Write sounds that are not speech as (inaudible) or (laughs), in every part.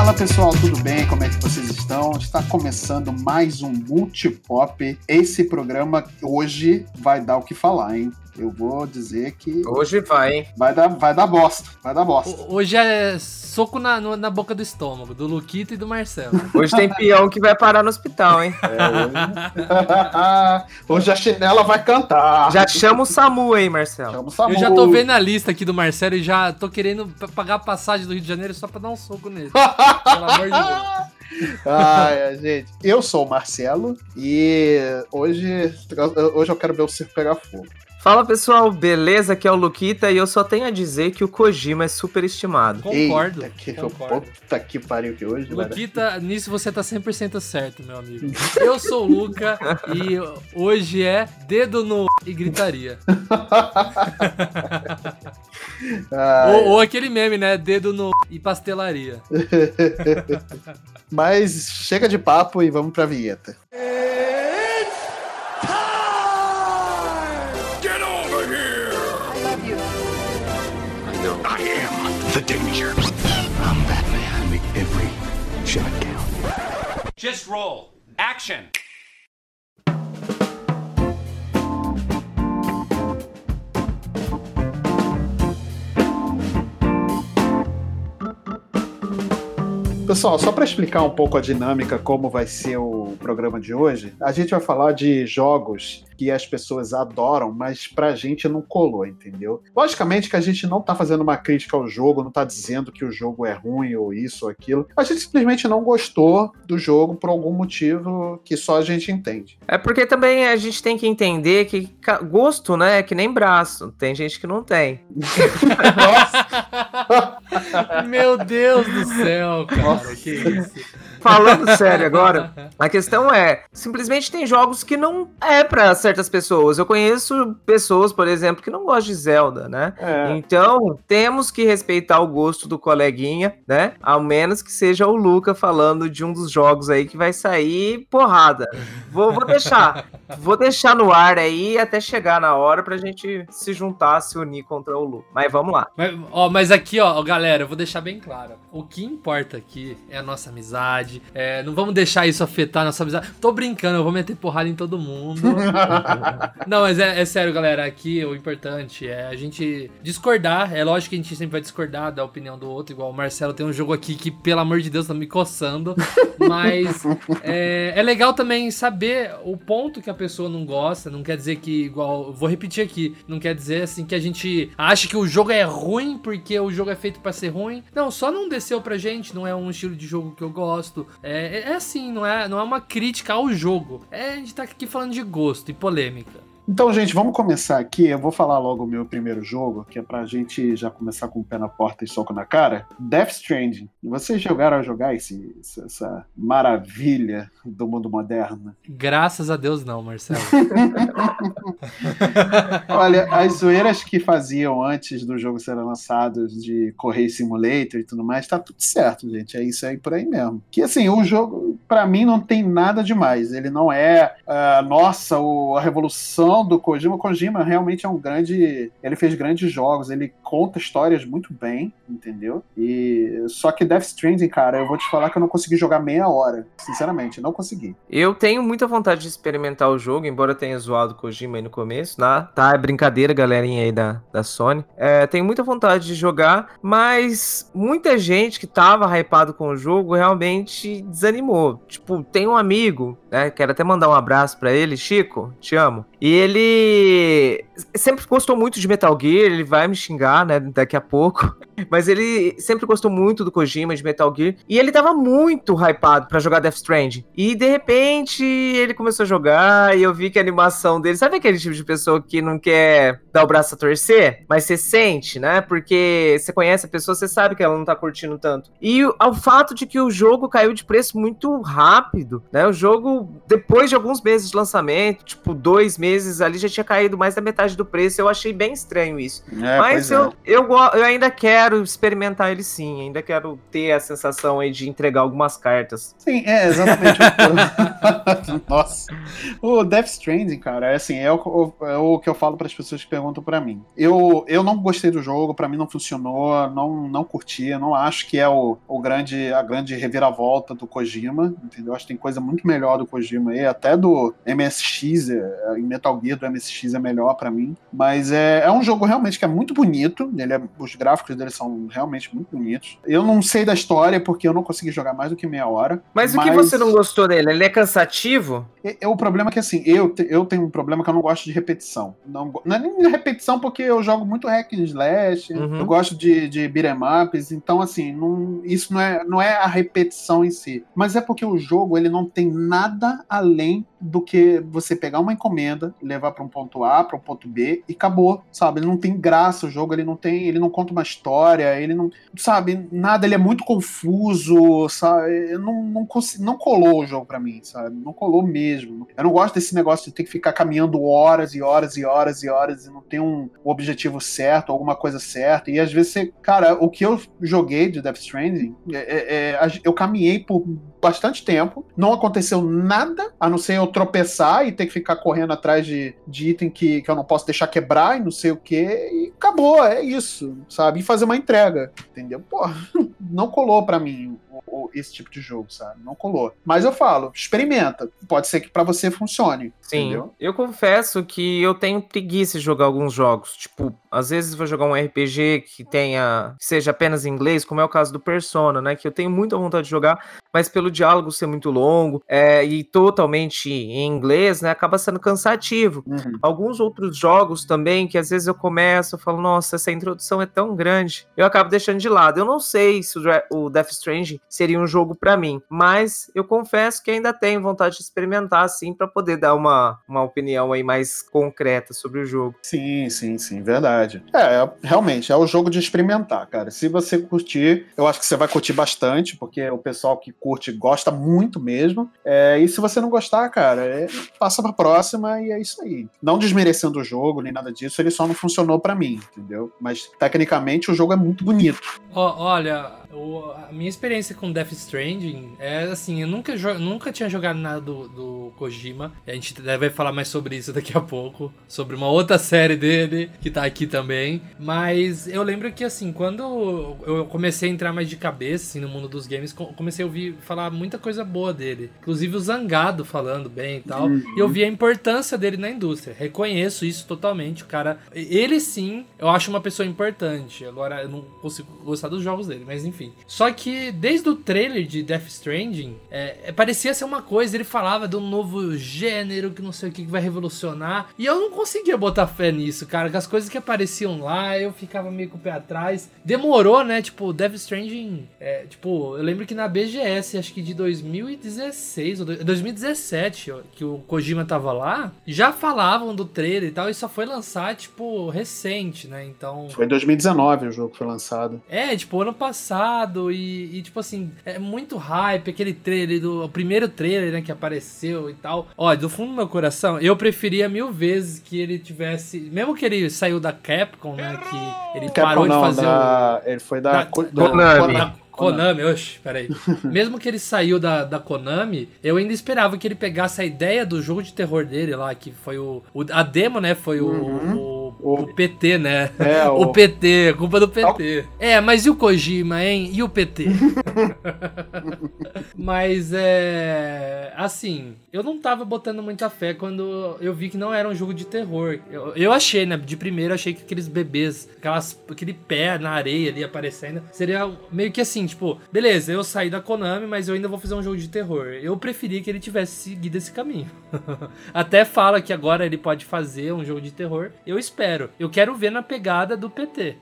Fala pessoal, tudo bem? Como é que vocês estão? Está começando mais um Multipop. Esse programa hoje vai dar o que falar, hein? Eu vou dizer que. Hoje vai, hein? Vai dar, vai dar bosta. Vai dar bosta. Hoje é soco na, no- na boca do estômago, do Luquito e do Marcelo. (laughs) Hoje tem peão que vai parar no hospital, hein? (laughs) hoje a chinela vai cantar. Já chama o SAMU aí, Marcelo. Chama o Samu. Eu já tô vendo a lista aqui do Marcelo e já tô querendo pagar a passagem do Rio de Janeiro só pra dar um soco nele. (laughs) Pelo amor de Deus. Ai, gente. Eu sou o Marcelo e hoje, hoje eu quero ver o circo pegar fogo. Fala pessoal, beleza? Aqui é o Luquita e eu só tenho a dizer que o Kojima é superestimado. Concordo. Eita, que, concordo. Puta que pariu que hoje, velho. Luquita, nisso você tá 100% certo, meu amigo. Eu sou o Luca e hoje é dedo no e gritaria. (laughs) Ou, ou aquele meme, né? Dedo no e pastelaria. (laughs) Mas chega de papo e vamos pra vinheta. Get danger. I'm Batman. I make every shot count. Just roll. Action. Pessoal, só para explicar um pouco a dinâmica, como vai ser o programa de hoje, a gente vai falar de jogos que as pessoas adoram, mas pra gente não colou, entendeu? Logicamente que a gente não tá fazendo uma crítica ao jogo, não tá dizendo que o jogo é ruim ou isso ou aquilo. A gente simplesmente não gostou do jogo por algum motivo que só a gente entende. É porque também a gente tem que entender que gosto, né, é que nem braço. Tem gente que não tem. (laughs) (laughs) Meu Deus do céu, cara. Que isso? (laughs) Falando (laughs) sério agora, a questão é, simplesmente tem jogos que não é pra certas pessoas. Eu conheço pessoas, por exemplo, que não gostam de Zelda, né? É. Então, temos que respeitar o gosto do coleguinha, né? Ao menos que seja o Luca falando de um dos jogos aí que vai sair porrada. Vou, vou deixar. Vou deixar no ar aí até chegar na hora pra gente se juntar, se unir contra o Luca. Mas vamos lá. Mas, ó, mas aqui, ó, galera, eu vou deixar bem claro. O que importa aqui é a nossa amizade. é, não vamos deixar isso afetar a nossa amizade. Tô brincando, eu vou meter porrada em todo mundo. (laughs) não, mas é, é sério, galera. Aqui o importante é a gente discordar. É lógico que a gente sempre vai discordar da opinião do outro. Igual o Marcelo tem um jogo aqui que, pelo amor de Deus, tá me coçando. (laughs) Mas é, é legal também saber o ponto que a pessoa não gosta. Não quer dizer que, igual, vou repetir aqui, não quer dizer assim que a gente acha que o jogo é ruim porque o jogo é feito pra ser ruim. Não, só não desceu pra gente, não é um estilo de jogo que eu gosto. É, é, é assim, não é, não é uma crítica ao jogo. É, a gente tá aqui falando de gosto e polêmica. Então, gente, vamos começar aqui. Eu vou falar logo o meu primeiro jogo, que é pra gente já começar com o pé na porta e soco na cara. Death Stranding. Vocês jogaram a jogar esse, essa- maravilha do mundo moderno? Graças a Deus não, Marcelo. (laughs) Olha, as zoeiras que faziam antes do jogo ser lançado de correr simulator e tudo mais, tá tudo certo, gente. É isso aí por aí mesmo. Que assim, o jogo, pra mim, não tem nada demais. Ele não é, ah, nossa, o- a revolução do Kojima. O Kojima realmente é um grande. Ele fez grandes jogos, ele conta histórias muito bem, entendeu? E só que Death Stranding, cara, eu vou te falar que eu não consegui jogar meia hora. Sinceramente, não consegui. Eu tenho muita vontade de experimentar o jogo, embora tenha zoado o Kojima aí no começo, né? Tá, é brincadeira, galerinha aí da, da Sony. É, tenho muita vontade de jogar, mas muita gente que tava hypado com o jogo realmente desanimou. Tipo, tem um amigo, né? Quero até mandar um abraço pra ele, Chico, te amo. E ele sempre gostou muito de Metal Gear, ele vai me xingar, né, daqui a pouco. (laughs) Mas ele sempre gostou muito do Kojima, de Metal Gear. E ele tava muito hypado pra jogar Death Stranding. E de repente ele começou a jogar e eu vi que a animação dele. Sabe aquele tipo de pessoa que não quer dar o braço a torcer? Mas você sente, né? Porque você conhece a pessoa, você sabe que ela não tá curtindo tanto. E ao fato de que o jogo caiu de preço muito rápido, né? O jogo depois de alguns meses de lançamento, tipo, dois meses ali, já tinha caído mais da metade do preço. Eu achei bem estranho isso. É, Mas pois é. eu, eu, eu ainda quero experimentar ele sim, ainda quero ter a sensação aí de entregar algumas cartas. Sim, é exatamente. o- (laughs) Nossa. O Death Stranding, cara, é assim, é o, é o que eu falo para as pessoas que perguntam para mim. Eu, eu não gostei do jogo, para mim não funcionou, não, não curti, eu não acho que é o, o grande, a grande reviravolta do Kojima, entendeu? Acho que tem coisa muito melhor do Kojima aí, até do MSX, é, em Metal Gear do MSX é melhor para mim. Mas é, é um jogo realmente que é muito bonito, ele é- os gráficos dele são realmente muito bonitos. Eu não sei da história porque eu não consegui jogar mais do que meia hora. Mas, o que você não gostou dele? Ele é cansativo? É, é o problema é que assim, eu, eu tenho um problema que eu não gosto de repetição. Não, não é nem repetição porque eu jogo muito hack and slash, Uhum. eu gosto de, de beat'em ups, então assim, não, isso não é, não é a repetição em si. Mas é porque o jogo ele não tem nada além do que você pegar uma encomenda, levar para um ponto A, para um ponto B e acabou, sabe? Ele não tem graça o jogo, ele não tem, ele não conta uma história, ele não, sabe, nada, ele é muito confuso, sabe? Eu não, não, não colou o jogo pra mim, sabe? Não colou mesmo. Eu não gosto desse negócio de ter que ficar caminhando horas e horas e horas e horas e não ter um, objetivo certo, alguma coisa certa. E às vezes você, cara, o que eu joguei de Death Stranding, é- é- é, eu caminhei por bastante tempo, não aconteceu nada, a não ser eu tropeçar e ter que ficar correndo atrás de, de item que, que eu não posso deixar quebrar e não sei o que, e acabou, é isso, sabe? E fazer uma entrega, entendeu? Pô, (laughs) não colou pra mim esse tipo de jogo, sabe? Não colou. Mas eu falo, experimenta. Pode ser que pra você funcione. Sim, Entendeu? eu confesso que eu tenho preguiça de jogar alguns jogos. Tipo, às vezes vou jogar um RPG que tenha que seja apenas em inglês, como é o caso do Persona, né? Que eu tenho muita vontade de jogar, mas pelo diálogo ser muito longo é, e totalmente em inglês, né? Acaba sendo cansativo. Uhum. Alguns outros jogos também, que às vezes eu começo, eu falo, nossa, essa introdução é tão grande, eu acabo deixando de lado. Eu não sei se o, Death Stranding seria um jogo pra mim, mas eu confesso que ainda tenho vontade de experimentar, assim, pra poder dar uma, uma opinião aí mais concreta sobre o jogo. Sim, sim, sim, verdade. É, é, realmente, é o jogo de experimentar, cara. Se você curtir, eu acho que você vai curtir bastante, porque o pessoal que curte gosta muito mesmo. É, e se você não gostar, cara, é, passa pra próxima e é isso aí. Não desmerecendo o jogo, nem nada disso, ele só não funcionou pra mim, entendeu? Mas, tecnicamente, o jogo é muito bonito. Ó, olha, a minha experiência com Death Stranding é assim, eu nunca, nunca tinha jogado nada do, do Kojima. A gente vai falar mais sobre isso (laughs) daqui a pouco, sobre uma outra série dele que tá aqui também. Mas eu lembro que assim, quando eu comecei a entrar mais de cabeça assim, no mundo dos games, co- comecei a ouvir falar muita coisa boa dele. Inclusive o Zangado falando bem e tal. E eu vi a importância dele na indústria. Reconheço isso totalmente. O cara, ele sim, eu acho uma pessoa importante. Agora eu não consigo gostar dos jogos dele, mas enfim. Só que desde o trailer de Death Stranding, é, é, parecia ser uma coisa. Ele falava de um novo gênero que não sei o que, que vai revolucionar. E eu não conseguia botar fé nisso, cara. Que as coisas que apareciam lá, eu ficava meio com o pé atrás. Demorou, né? Tipo, Death Stranding. é, tipo, eu lembro que na BGS, acho que de 2016 ou do- 2017, ó, que o Kojima tava lá, já falavam do trailer e tal, e só foi lançar, tipo, recente, né? Então. Foi em 2019 o jogo que foi lançado. É, tipo, ano passado e, e, tipo assim, é muito hype, aquele trailer do. O primeiro trailer, né, que apareceu e tal. Ó, do fundo do meu coração, eu preferia mil vezes que ele tivesse. Mesmo que ele saiu da Capcom, né? Que ele parou Capcom não, de fazer o. da, ele foi da, da- da- da Konami, oxe, peraí. (laughs) Mesmo que ele saiu da, da Konami, eu ainda esperava que ele pegasse a ideia do jogo de terror dele lá, que foi o. o- a demo, né? Foi o, o, o PT, né? É, (laughs) O o- PT, culpa do PT. É, mas e o Kojima, hein? E o PT? (laughs) mas é. Assim, eu não tava botando muita fé quando eu vi que não era um jogo de terror. Eu, eu achei, né? De primeiro, eu achei que aqueles bebês, aquelas, aquele pé na areia ali aparecendo, seria meio que assim, tipo, beleza, eu saí da Konami, mas eu ainda vou fazer um jogo de terror. Eu preferi que ele tivesse seguido esse caminho. (laughs) Até fala que agora ele pode fazer um jogo de terror. Eu espero. Eu quero ver na pegada do PT.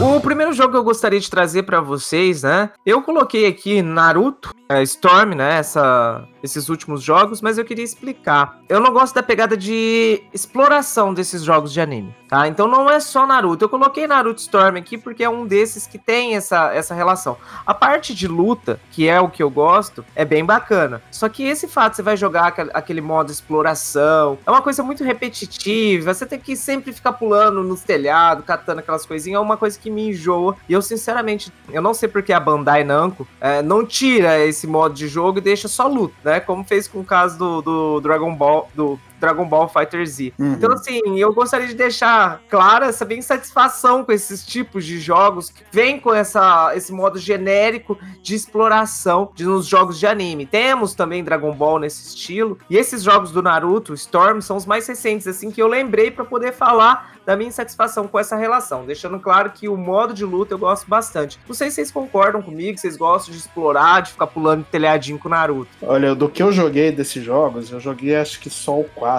O primeiro jogo que eu gostaria de trazer pra vocês, né? Eu coloquei aqui Naruto. É, Storm, né? Essa, esses últimos jogos, mas eu queria explicar. Eu não gosto da pegada de exploração desses jogos de anime, tá? Então não é só Naruto. Eu coloquei Naruto Storm aqui porque é um desses que tem essa, essa relação. A parte de luta, que é o que eu gosto, é bem bacana. Só que esse fato, você vai jogar aquele modo exploração, é uma coisa muito repetitiva. Você tem que sempre ficar pulando nos telhados, catando aquelas coisinhas, é uma coisa que me enjoa. E eu, sinceramente, eu não sei porque a Bandai Namco é, não tira esse modo de jogo e deixa só luta, né? Como fez com o caso do, do Dragon Ball, do Dragon Ball Fighter Z. Uhum. Então, assim, eu gostaria de deixar clara essa bem satisfação com esses tipos de jogos que vem com essa, esse modo genérico de exploração de, nos jogos de anime. Temos também Dragon Ball nesse estilo, e esses jogos do Naruto, Storm, são os mais recentes, assim, que eu lembrei para poder falar da minha insatisfação com essa relação, deixando claro que o modo de luta eu gosto bastante. Não sei se vocês concordam comigo, vocês gostam de explorar, de ficar pulando telhadinho com o Naruto. Olha, do que eu joguei desses jogos, eu joguei acho que só o 4.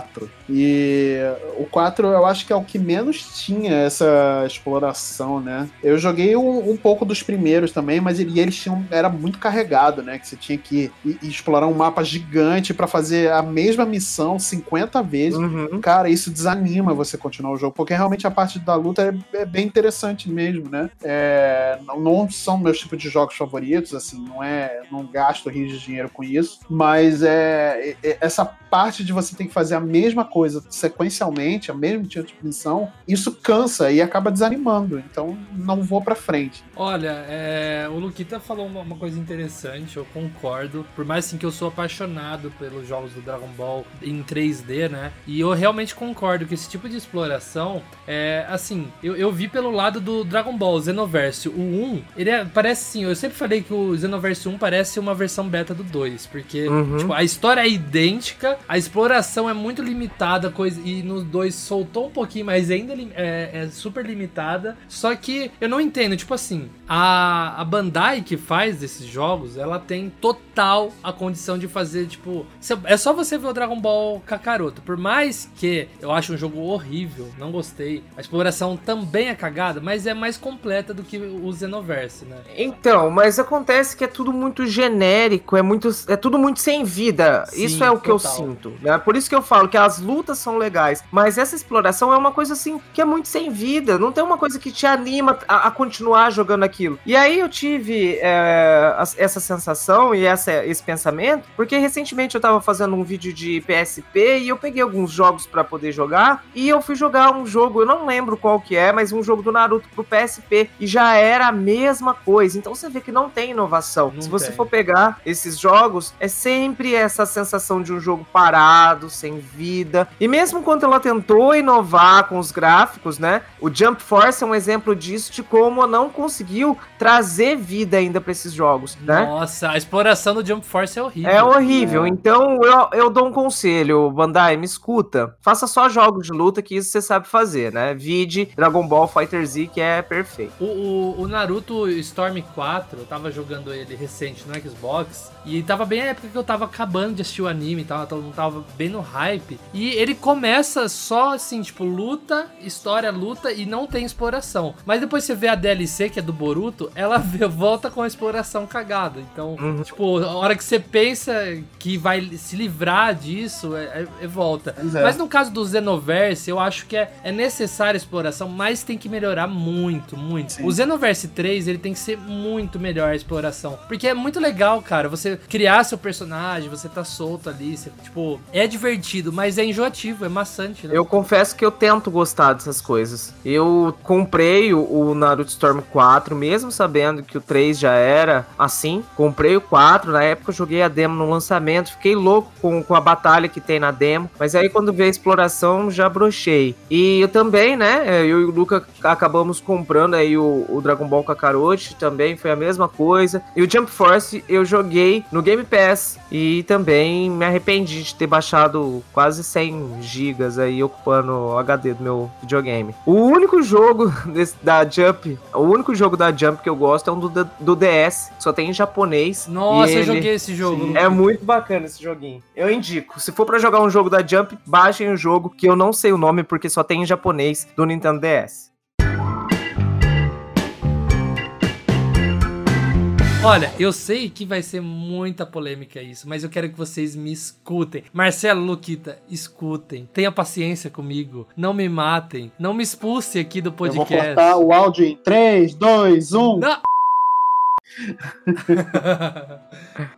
E o 4 eu acho que é o que menos tinha essa exploração, né? Eu joguei um, um pouco dos primeiros também, mas ele, eles tinham. Era muito carregado, né? Que você tinha que ir, ir explorar um mapa gigante para fazer a mesma missão 50 vezes. Uhum. Cara, isso desanima você continuar o jogo, porque realmente a parte da luta é, é bem interessante mesmo, né? É, não, não, são meus tipos de jogos favoritos, assim, não é. Não gasto rios de dinheiro com isso, mas é, é essa parte de você ter que fazer a mesma coisa sequencialmente, a mesma tipo de missão, isso cansa e acaba desanimando. Então não vou para frente. Olha, é, o Luquita falou uma, uma, coisa interessante, eu concordo. Por mais assim que eu sou apaixonado pelos jogos do Dragon Ball em 3D, né? E eu realmente concordo que esse tipo de exploração é assim, eu, eu vi pelo lado do Dragon Ball Xenoverse. O 1, ele é, parece assim, eu sempre falei que o Xenoverse 1 parece uma versão beta do 2, porque uhum. tipo, a história é idêntica, a exploração é muito limitada, coisa e no 2 soltou um pouquinho, mas ainda é, é, super limitada. Só que eu não entendo, tipo assim, a, a Bandai que faz esses jogos, ela tem total a condição de fazer, tipo, é só você ver o Dragon Ball Kakaroto. Por mais que eu acho um jogo horrível, não gostei, a exploração também é cagada, mas é mais completa do que o Xenoverse, né? Então, mas acontece que é tudo muito genérico, é muito é tudo muito sem vida. Sim, Isso é o que eu sinto. Né? Por isso que eu falo que as lutas são legais. Mas essa exploração é uma coisa assim que é muito sem vida. Não tem uma coisa que te anima a, a continuar jogando aquilo. E aí eu tive é, essa sensação e essa, esse pensamento, porque recentemente eu tava fazendo um vídeo de PSP e eu peguei alguns jogos para poder jogar. E eu fui jogar um jogo, eu não lembro qual que é, mas um jogo do Naruto pro PSP. E já era a mesma coisa. Então você vê que não tem inovação. Não Se você tem. for pegar esses jogos, é sempre essa sensação de um jogo parado, sem vida. E mesmo quando ela tentou inovar com os gráficos, né? O Jump Force é um exemplo disso de como não conseguiu trazer vida ainda para esses jogos, né? Nossa, a exploração do Jump Force é horrível. É horrível. É. Então eu, eu dou um conselho, Bandai, me escuta. Faça só jogos de luta que isso você sabe fazer, né? Vide Dragon Ball Fighter Z, que é perfeito. O, o, o Naruto Storm 4, eu tava jogando ele recente no Xbox. E tava bem a época que eu tava acabando de assistir o anime e tal, todo mundo tava bem no hype. E ele começa só assim, tipo, luta, história, luta e não tem exploração. Mas depois você vê a DLC, que é do Boruto, ela (laughs) volta com a exploração cagada. Então, uhum. tipo, a hora que você pensa que vai se livrar disso, é, é, é volta. É. Mas no caso do Xenoverse, eu acho que é, é necessária a exploração, mas tem que melhorar muito, muito. Sim. O Xenoverse 3, ele tem que ser muito melhor a exploração. Porque é muito legal, cara, você criar seu personagem, você tá solto ali, você, tipo, é divertido, mas é enjoativo, é maçante, né? Eu confesso que eu tento gostar dessas coisas. Eu comprei o, Naruto Storm 4, mesmo sabendo que o 3 já era assim. Comprei o 4, na época eu joguei a demo no lançamento, fiquei louco com, com a batalha que tem na demo, mas aí quando veio a exploração já brochei. E eu também, né, eu e o Luca acabamos comprando aí o, o Dragon Ball Kakarote, também foi a mesma coisa. E o Jump Force eu joguei no Game Pass e também me arrependi de ter baixado quase 100 gigas aí ocupando o HD do meu videogame. O único jogo (laughs) desse, da Jump, o único jogo da Jump que eu gosto é um do, do DS, só tem em japonês. Nossa, eu joguei esse jogo. Sim, é muito bacana esse joguinho. Eu indico. Se for para jogar um jogo da Jump, baixem o jogo que eu não sei o nome porque só tem em japonês do Nintendo DS. Olha, eu sei que vai ser muita polêmica isso, mas eu quero que vocês me escutem. Marcelo, Luquita, escutem. Tenha paciência comigo. Não me matem. Não me expulse aqui do Eu vou podcast. cortar o áudio em 3, 2, 1. Não. (laughs)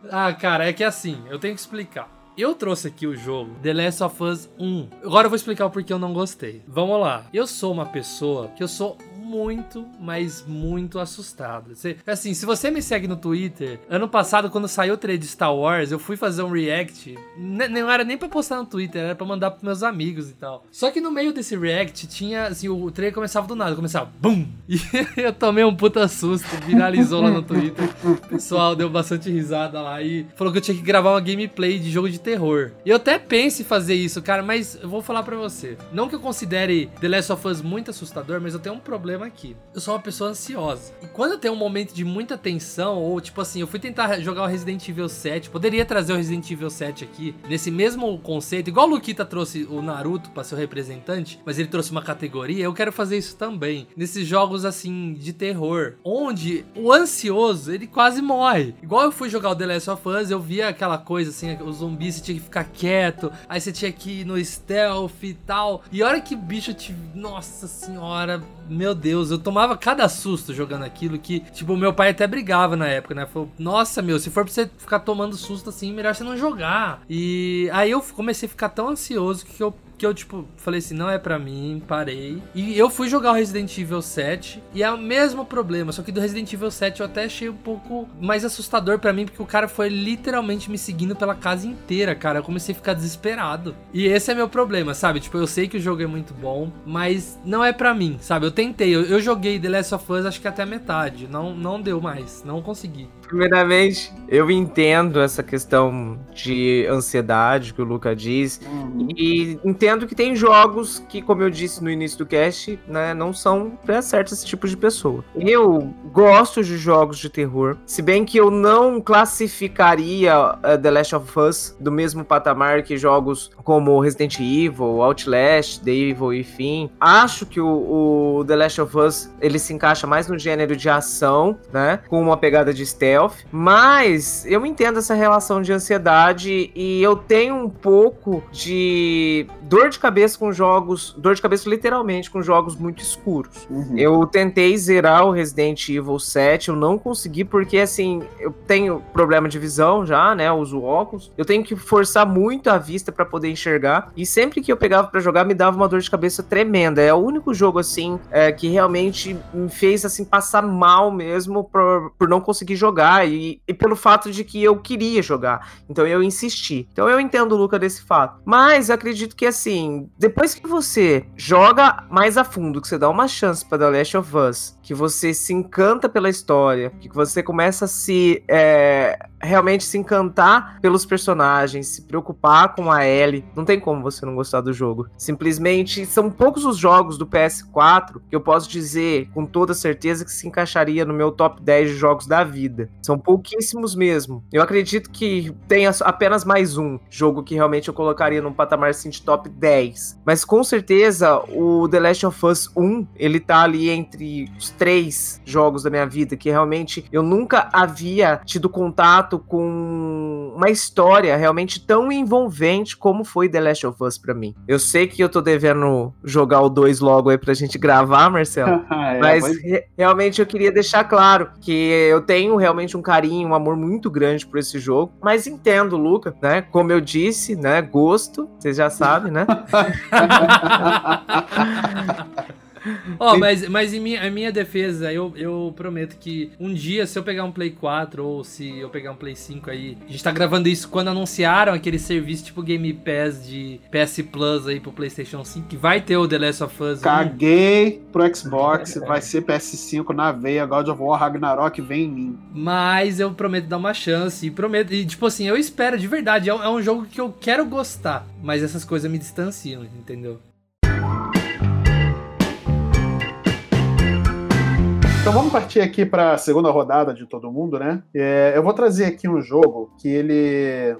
ah, cara, é que assim, eu tenho que explicar. Eu trouxe aqui o jogo The Last of Us 1. Agora eu vou explicar o porquê eu não gostei. Vamos lá. Eu sou uma pessoa que eu sou muito, mas muito assustado. Assim, se você me segue no Twitter, ano passado, quando saiu o trailer de Star Wars, eu fui fazer um react. ne- Não era nem pra postar no Twitter, era pra mandar pros meus amigos e tal. Só que no meio desse react tinha, assim, o trailer começava do nada, começava BUM! (laughs) E eu tomei um puta susto, viralizou lá no Twitter. O pessoal deu bastante risada lá e falou que eu tinha que gravar uma gameplay de jogo de terror. Eu até penso em fazer isso, cara, mas eu vou falar pra você. Não que eu considere The Last of Us muito assustador, mas eu tenho um problema aqui. Eu sou uma pessoa ansiosa. E quando eu tenho um momento de muita tensão, ou tipo assim, eu fui tentar jogar o Resident Evil 7, poderia trazer o Resident Evil 7 aqui, nesse mesmo conceito, igual o Luquita trouxe o Naruto pra ser o representante, mas ele trouxe uma categoria, eu quero fazer isso também. Nesses jogos assim de terror, onde o ansioso, ele quase morre. Igual eu fui jogar o The Last of Us, eu via aquela coisa assim, os zumbis você tinha que ficar quieto, aí você tinha que ir no stealth e tal. E a hora que o bicho te. Nossa senhora, meu Deus, eu tomava cada susto jogando aquilo que, tipo, meu pai até brigava na época, né? Falou, nossa, meu, se for pra você ficar tomando susto assim, melhor você não jogar. E aí eu comecei a ficar tão ansioso que eu que eu, tipo, falei assim, não é pra mim, parei. E eu fui jogar o Resident Evil 7 e é o mesmo problema, só que do Resident Evil 7 eu até achei um pouco mais assustador pra mim, porque o cara foi literalmente me seguindo pela casa inteira, cara. Eu comecei a ficar desesperado. E esse é meu problema, sabe? Tipo, eu sei que o jogo é muito bom, mas não é pra mim, sabe? Eu tentei, eu, eu joguei The Last of Us acho que até a metade, não, não deu mais, não consegui. Primeiramente, eu entendo essa questão de ansiedade que o Luca diz. Uhum. E entendo que tem jogos que, como eu disse no início do cast, né, não são pra certos esse tipo de pessoa. Eu gosto de jogos de terror, se bem que eu não classificaria eh, The Last of Us do mesmo patamar que jogos como Resident Evil, Outlast, The Evil e fim. Acho que o, o The Last of Us ele se encaixa mais no gênero de ação, né, com uma pegada de stealth, mas eu entendo essa relação de ansiedade e eu tenho um pouco de dor de cabeça com jogos, dor de cabeça literalmente com jogos muito escuros. Uhum. Eu tentei zerar o Resident Evil 7, eu não consegui porque assim, eu tenho problema de visão já, né, eu uso óculos. Eu tenho que forçar muito a vista pra poder enxergar e sempre que eu pegava pra jogar me dava uma dor de cabeça tremenda. É o único jogo assim é, que realmente me fez assim passar mal mesmo por, por não conseguir jogar e, e pelo fato de que eu queria jogar. Então eu insisti. Então eu entendo o Luca desse fato. Mas acredito que assim, depois que você joga mais a fundo, que você dá uma chance pra The Last of Us, que você se encanta pela história, que você começa a se é, realmente se encantar pelos personagens, se preocupar com a Ellie, não tem como você não gostar do jogo. Simplesmente são poucos os jogos do PS4 que eu posso dizer com toda certeza que se encaixaria no meu top 10 de jogos da vida. São pouquíssimos mesmo. Eu acredito que tenha apenas mais um jogo que realmente eu colocaria num patamar assim de top 10. Mas com certeza o The Last of Us 1, ele tá ali entre os três jogos da minha vida que realmente eu nunca havia tido contato com uma história realmente tão envolvente como foi The Last of Us pra mim. Eu sei que eu tô devendo jogar o 2 logo aí pra gente gravar, Marcelo. (laughs) É, Mas mas- re- realmente eu queria deixar claro que eu tenho realmente um carinho, um amor muito grande por esse jogo. Mas entendo, Luca, né? Como eu disse, né? Gosto, vocês já sabem, né? (laughs) (laughs) (laughs) Ó, mas, mas em minha, em minha defesa, eu, eu prometo que um dia, se eu pegar um Play 4 ou se eu pegar um Play 5 aí, a gente tá gravando isso quando anunciaram aquele serviço tipo Game Pass de PS Plus aí pro PlayStation 5, que vai ter o The Last of Us 1. Caguei pro Xbox, vai ser PS5 na veia, God of War Ragnarok vem em mim. Mas eu prometo dar uma chance. E prometo. E tipo assim, eu espero, de verdade. É um, é um jogo que eu quero gostar. Mas essas coisas me distanciam, entendeu? Então vamos partir aqui para a segunda rodada de todo mundo, né? É, eu vou trazer aqui um jogo que ele,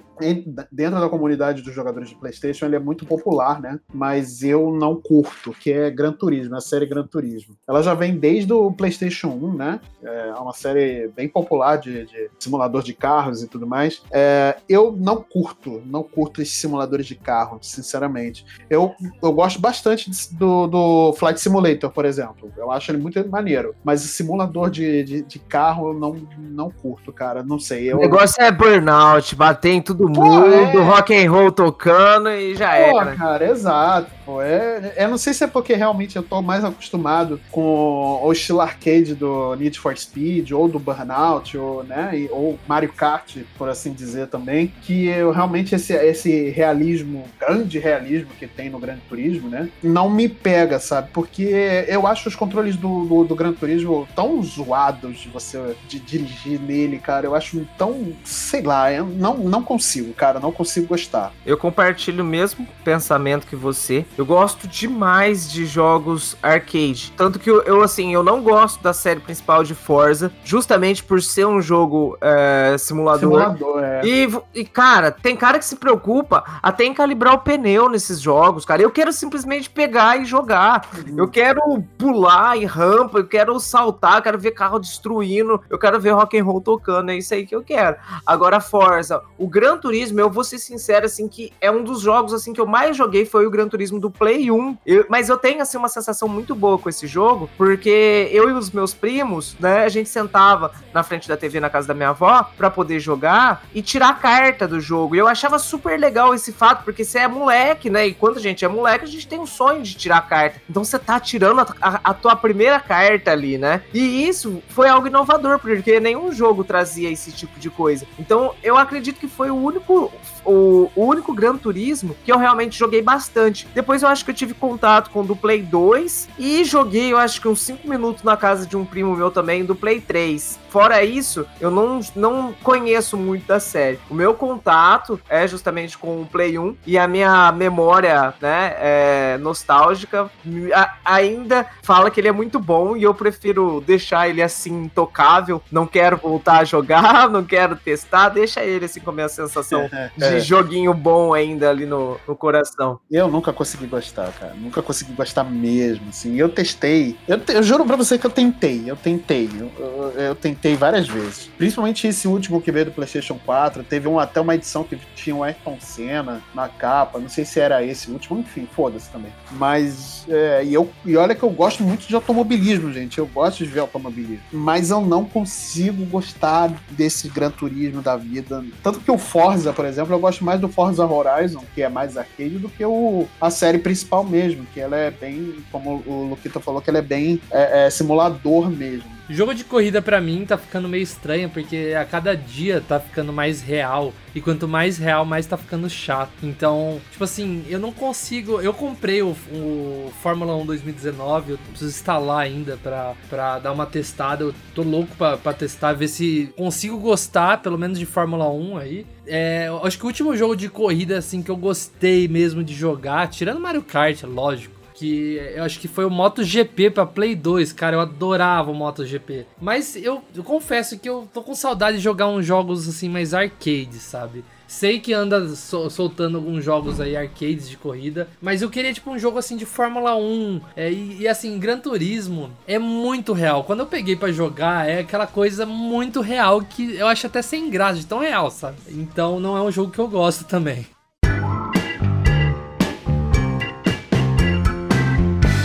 dentro da comunidade dos jogadores de PlayStation, ele é muito popular, né? Mas eu não curto, que é Gran Turismo, a série Gran Turismo. Ela já vem desde o PlayStation 1, né? É uma série bem popular de, de simulador de carros e tudo mais. É, eu não curto, não curto esses simuladores de carro, sinceramente. Eu, eu gosto bastante do, do Flight Simulator, por exemplo. Eu acho ele muito maneiro. Mas simulador de, de, de carro eu não, não curto, cara. Não sei. Eu, O negócio é burnout, bater em todo Pô, mundo, é. rock and roll tocando e já Pô, era. cara, exato. Pô. É, eu não sei se é porque realmente eu tô mais acostumado com o estilo arcade do Need for Speed, ou do Burnout, ou, né, ou Mario Kart, por assim dizer também, que eu realmente esse, esse realismo, grande realismo que tem no Gran Turismo, né, não me pega, sabe? Porque eu acho os controles do, do, do Gran Turismo tão zoados de você de dirigir nele, cara. Eu acho tão, sei lá, eu não, não consigo, cara, não consigo gostar. Eu compartilho o mesmo pensamento que você. Eu gosto demais de jogos arcade. Tanto que eu, eu, assim, eu não gosto da série principal de Forza, justamente por ser um jogo é, simulador. Simulador, é. E, e, cara, tem cara que se preocupa até em calibrar o pneu nesses jogos, cara. Eu quero simplesmente pegar e jogar. Eu quero pular em rampa, eu quero saltar, eu quero ver carro destruindo, eu quero ver rock and roll tocando, é isso aí que eu quero. Agora, Forza, o Gran Turismo, eu vou ser sincero, assim, que é um dos jogos, assim, que eu mais joguei foi o Gran Turismo do Play 1. Eu- mas eu tenho, assim, uma sensação muito boa com esse jogo, porque eu e os meus primos, né, a gente sentava na frente da TV na casa da minha avó pra poder jogar e tirar a carta do jogo. E eu achava super legal esse fato, porque você é moleque, né? E quando a gente é moleque, a gente tem um sonho de tirar a carta. Então você tá tirando a, a- a tua primeira carta ali, né? E isso foi algo inovador, porque nenhum jogo trazia esse tipo de coisa. Então eu acredito que foi o único. O, o único Gran Turismo que eu realmente joguei bastante. Depois eu acho que eu tive contato com o do Play 2 e joguei, eu acho que uns 5 minutos na casa de um primo meu também, do Play 3. Fora isso, eu não, não conheço muito da série. O meu contato é justamente com o Play 1 e a minha memória, né, é, nostálgica a- ainda fala que ele é muito bom e eu prefiro deixar ele assim intocável. Não quero voltar a jogar, (laughs) não quero testar, deixa ele assim com a minha sensação (laughs) de É. joguinho bom ainda ali no, no coração. Eu nunca consegui gostar, cara. Nunca consegui gostar mesmo, assim. Eu testei. Eu, te- eu juro pra você que eu tentei. Eu tentei. Eu, eu- eu tentei várias vezes. Principalmente esse último que veio do PlayStation 4. Teve um, até uma edição que tinha o Ayrton Senna na capa. Não sei se era esse último. Enfim, foda-se também. Mas. é, e, eu, e olha que eu gosto muito de automobilismo, gente. Eu gosto de ver automobilismo. Mas eu não consigo gostar desse Gran Turismo da vida. Tanto que o Forza, por exemplo, eu gosto mais do Forza Horizon, que é mais arcade, do que o, a série principal mesmo, que ela é bem, como o Luquita falou, que ela é bem é, é, simulador mesmo. Jogo de corrida pra mim tá ficando meio estranho, porque a cada dia tá ficando mais real. E quanto mais real, mais tá ficando chato. Então, tipo assim, eu não consigo. Eu comprei o, o Fórmula 1 2019, eu preciso instalar ainda pra, dar uma testada. Eu tô louco pra, pra testar, ver se consigo gostar, pelo menos de Fórmula 1 aí. É, acho que o último jogo de corrida, assim, que eu gostei mesmo de jogar, tirando Mario Kart, lógico que eu acho que foi o MotoGP pra Play 2, cara, eu adorava o MotoGP. Mas eu, eu confesso que eu tô com saudade de jogar uns jogos assim mais arcade, sabe? Sei que anda sol- soltando alguns jogos aí arcades de corrida, mas eu queria tipo um jogo assim de Fórmula 1 é, e, e, assim Gran Turismo é muito real. Quando eu peguei pra jogar é aquela coisa muito real que eu acho até sem graça de tão real, sabe? Então não é um jogo que eu gosto também.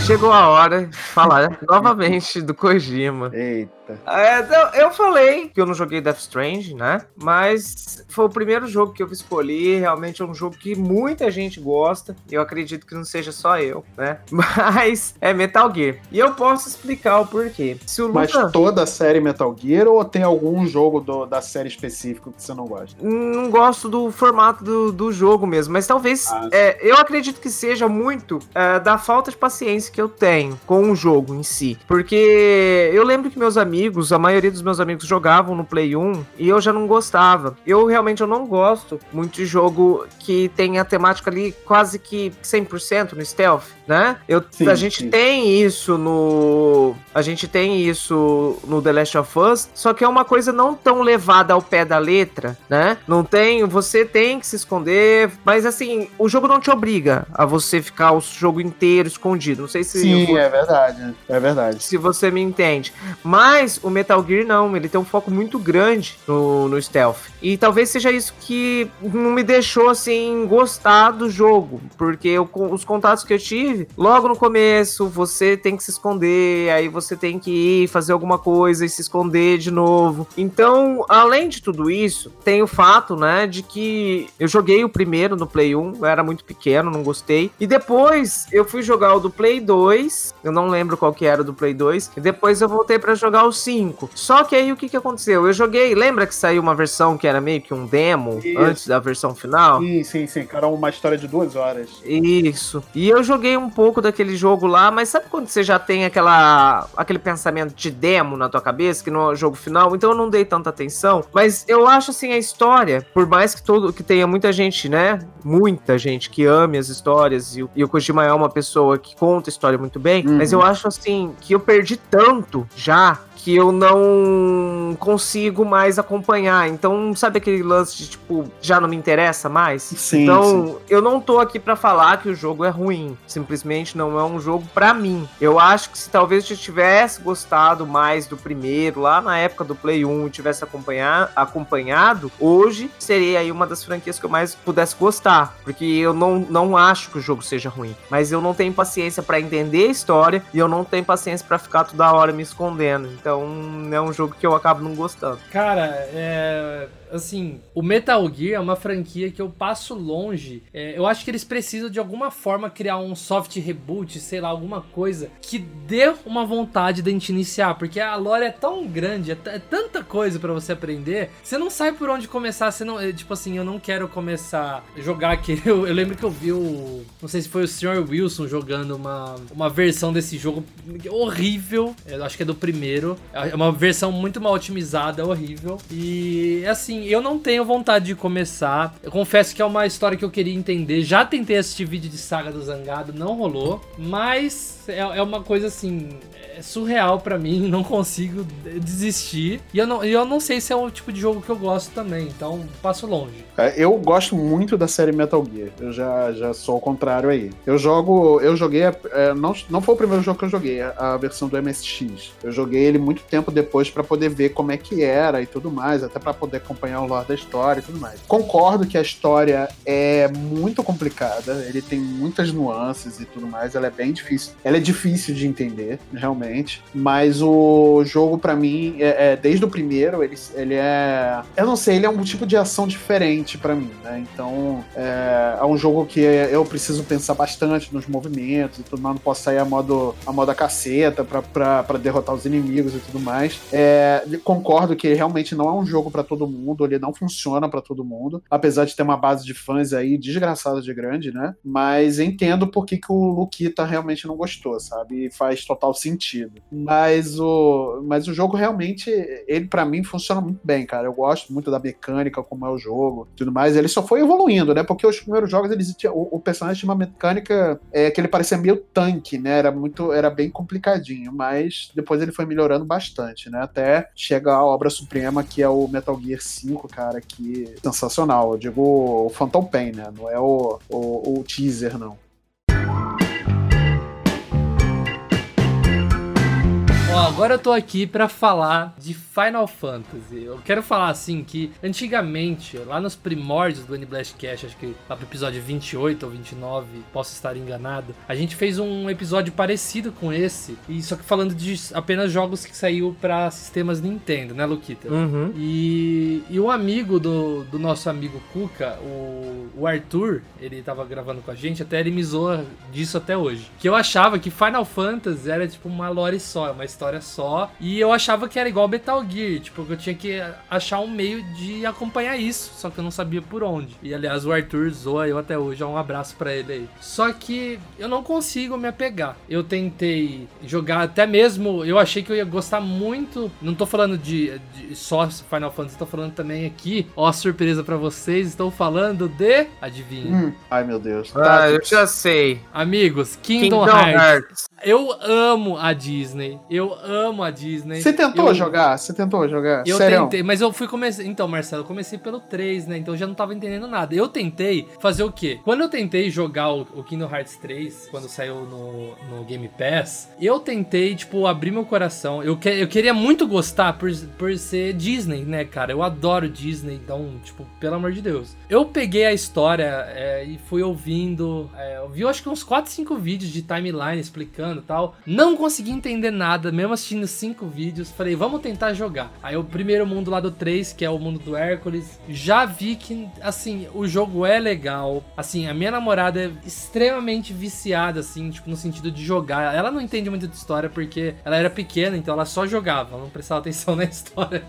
Chegou a hora de falar (laughs) novamente do Kojima. Eita. É, eu falei que eu não joguei Death Strange, né? Mas foi o primeiro jogo que eu escolhi. Realmente é um jogo que muita gente gosta. Eu acredito que não seja só eu, né? (laughs) Mas é Metal Gear. E eu posso explicar o porquê. Se o Mas Luca toda a série Metal Gear ou tem algum jogo do- da série específico que você não gosta? não gosto do formato do, do jogo mesmo, mas talvez Ah, é, eu acredito que seja muito é, da falta de paciência que eu tenho com o jogo em si. Porque eu lembro que meus amigos, a maioria dos meus amigos jogavam no Play 1 e eu já não gostava. Eu realmente eu não gosto muito de jogo que tem a temática ali quase que 100% no stealth, né? Eu, Sim, a gente sim. tem isso no. A gente tem isso no The Last of Us, só que é uma coisa não tão levada ao pé da letra, né? Não tem. Você tem que se esconder, mas assim, o jogo não te obriga a você ficar o jogo inteiro escondido. Não sei se. Sim, vou- é verdade. É verdade. se você me entende. Mas o Metal Gear não, ele tem um foco muito grande no, no stealth. E talvez seja isso que não me deixou assim gostar do jogo, porque eu, os contatos que eu tive, logo no começo você tem que se esconder, aí você tem que ir fazer alguma coisa e se esconder de novo. Então, além de tudo isso, tem o fato, né, de que eu joguei o primeiro no Play 1, eu era muito pequeno, não gostei. E depois eu fui jogar o do Play 2, eu não lembro qual que era do Play 2, e depois eu voltei pra jogar o 5. Só que aí o que que aconteceu? Eu joguei, lembra que saiu uma versão que era meio que um demo Isso. antes da versão final? Sim, sim, sim. Cara, uma história de duas horas. Isso. E eu joguei um pouco daquele jogo lá, mas sabe quando você já tem aquela aquele pensamento de demo na tua cabeça, que não é o jogo final? Então eu não dei tanta atenção. Mas eu acho assim a história, por mais que todo que tenha muita gente, né? Muita gente que ame as histórias e, o- e o Kojima é uma pessoa que conta a história muito bem, Uhum. mas eu acho assim que eu perdi tanto já que eu não consigo mais acompanhar. Então, sabe aquele lance de tipo, já não me interessa mais? Sim, então, sim. eu não tô aqui pra falar que o jogo é ruim. Simplesmente não é um jogo pra mim. Eu acho que se talvez eu tivesse gostado mais do primeiro, lá na época do Play 1, e tivesse acompanhar, acompanhado, hoje seria aí uma das franquias que eu mais pudesse gostar. Porque eu não, não acho que o jogo seja ruim. Mas eu não tenho paciência pra entender a história e eu não tenho paciência pra ficar toda hora me escondendo. Então, é um jogo que eu acabo não gostando. Cara, é. Assim, o Metal Gear é uma franquia que eu passo longe. É, eu acho que eles precisam de alguma forma criar um soft reboot, sei lá, alguma coisa que dê uma vontade de a gente iniciar. Porque a lore é tão grande, é, é tanta coisa pra você aprender, você não sabe por onde começar. Você não, é, tipo assim, eu não quero começar a jogar aquele. (laughs) Eu, eu lembro que eu vi o. Não sei se foi o Sr. Wilson jogando uma, uma versão desse jogo horrível. Eu acho que é do primeiro. É uma versão muito mal otimizada, horrível. E assim, eu não tenho vontade de começar. Eu confesso que é uma história que eu queria entender. Já tentei assistir vídeo de saga do Zangado, não rolou. Mas é, é uma coisa assim. É surreal pra mim, (laughs) não consigo desistir. E eu não, eu não sei se é o tipo de jogo que eu gosto também, então passo longe. É, Eu gosto muito da série Metal Gear. Eu já, já sou o contrário aí. Eu jogo. Eu joguei. é, não, não foi o primeiro jogo que eu joguei, a, a versão do MSX. Eu joguei ele muito tempo depois pra poder ver como é que era e tudo mais, até pra poder acompanhar o lore da história e tudo mais. Concordo que a história é muito complicada, ele tem muitas nuances e tudo mais, ela é bem difícil. Ela é difícil de entender, realmente. Mas o jogo, pra mim, é, é- desde o primeiro, ele, ele é. Eu não sei, ele é um tipo de ação diferente pra mim, né? Então, é, é um jogo que eu preciso pensar bastante nos movimentos e tudo mais. Não posso sair a modo, a modo caceta pra, pra, pra derrotar os inimigos e tudo mais. É, concordo que realmente não é um jogo pra todo mundo, ele não funciona pra todo mundo, apesar de ter uma base de fãs aí desgraçada de grande, né? Mas entendo por que, que o Luquita realmente não gostou, sabe? E faz total sentido. Mas o, mas o jogo realmente, ele pra mim funciona muito bem, cara. Eu gosto muito da mecânica, como é o jogo, tudo mais. Ele só foi evoluindo, né? Porque os primeiros jogos eles tinham, o, o personagem tinha uma mecânica é, que ele parecia meio tanque, né? Era muito, era bem complicadinho, mas depois ele foi melhorando bastante, né? Até chegar a obra suprema que é o Metal Gear 5, cara, que sensacional. Eu digo o Phantom Pain, né? Não é o, o, o teaser, não. Ó, agora eu tô aqui pra falar de Final Fantasy. Eu quero falar assim que antigamente, lá nos primórdios do N-Blast Cash, acho que lá pro episódio 28 ou 29, posso estar enganado, a gente fez um episódio parecido com esse, e só que falando de apenas jogos que saiu pra sistemas Nintendo, né, Luquita? Uhum. E, e um amigo do, do nosso amigo Cuca, o, o Arthur, ele tava gravando com a gente, até ele me zoa disso até hoje. Que eu achava que Final Fantasy era tipo uma lore só, uma história história só. E eu achava que era igual Metal Gear, tipo, que eu tinha que achar um meio de acompanhar isso, só que eu não sabia por onde. E aliás, o Arthur zoa eu até hoje, um abraço para ele aí. Só que eu não consigo me apegar. Eu tentei jogar até mesmo, eu achei que eu ia gostar muito. Não tô falando de, de só Final Fantasy, tô falando também aqui. Ó, surpresa para vocês, estou falando de. Adivinha? Hum. Ai, meu Deus. Ah, eu Tactics. já sei. Amigos, Kingdom, Kingdom Hearts. Hearts. Eu amo a Disney. Eu amo a Disney. Você tentou Eu- jogar? Você tentou jogar? Eu Sério? tentei, mas eu fui começar. Então, Marcelo, eu comecei pelo 3, né? Então eu já não tava entendendo nada. Eu tentei fazer o quê? Quando eu tentei jogar o, Kingdom Hearts 3, quando saiu no, no Game Pass, eu tentei, tipo, abrir meu coração. Eu, que, eu queria muito gostar por, por ser Disney, né, cara? Eu adoro Disney, então, tipo, pelo amor de Deus. Eu peguei a história é, e fui ouvindo. É, eu vi, eu acho que uns 4, 5 vídeos de timeline explicando e tal. Não consegui entender nada, mesmo assistindo 5 vídeos. Falei, vamos tentar jogar. Aí o primeiro mundo lá do 3, que é o mundo do Hércules, já vi que, assim, o jogo é legal. Assim, a minha namorada é extremamente viciada, assim, tipo, no sentido de jogar. Ela não entende muito de história porque ela era pequena, então ela só jogava, ela não prestava atenção (laughs) na história.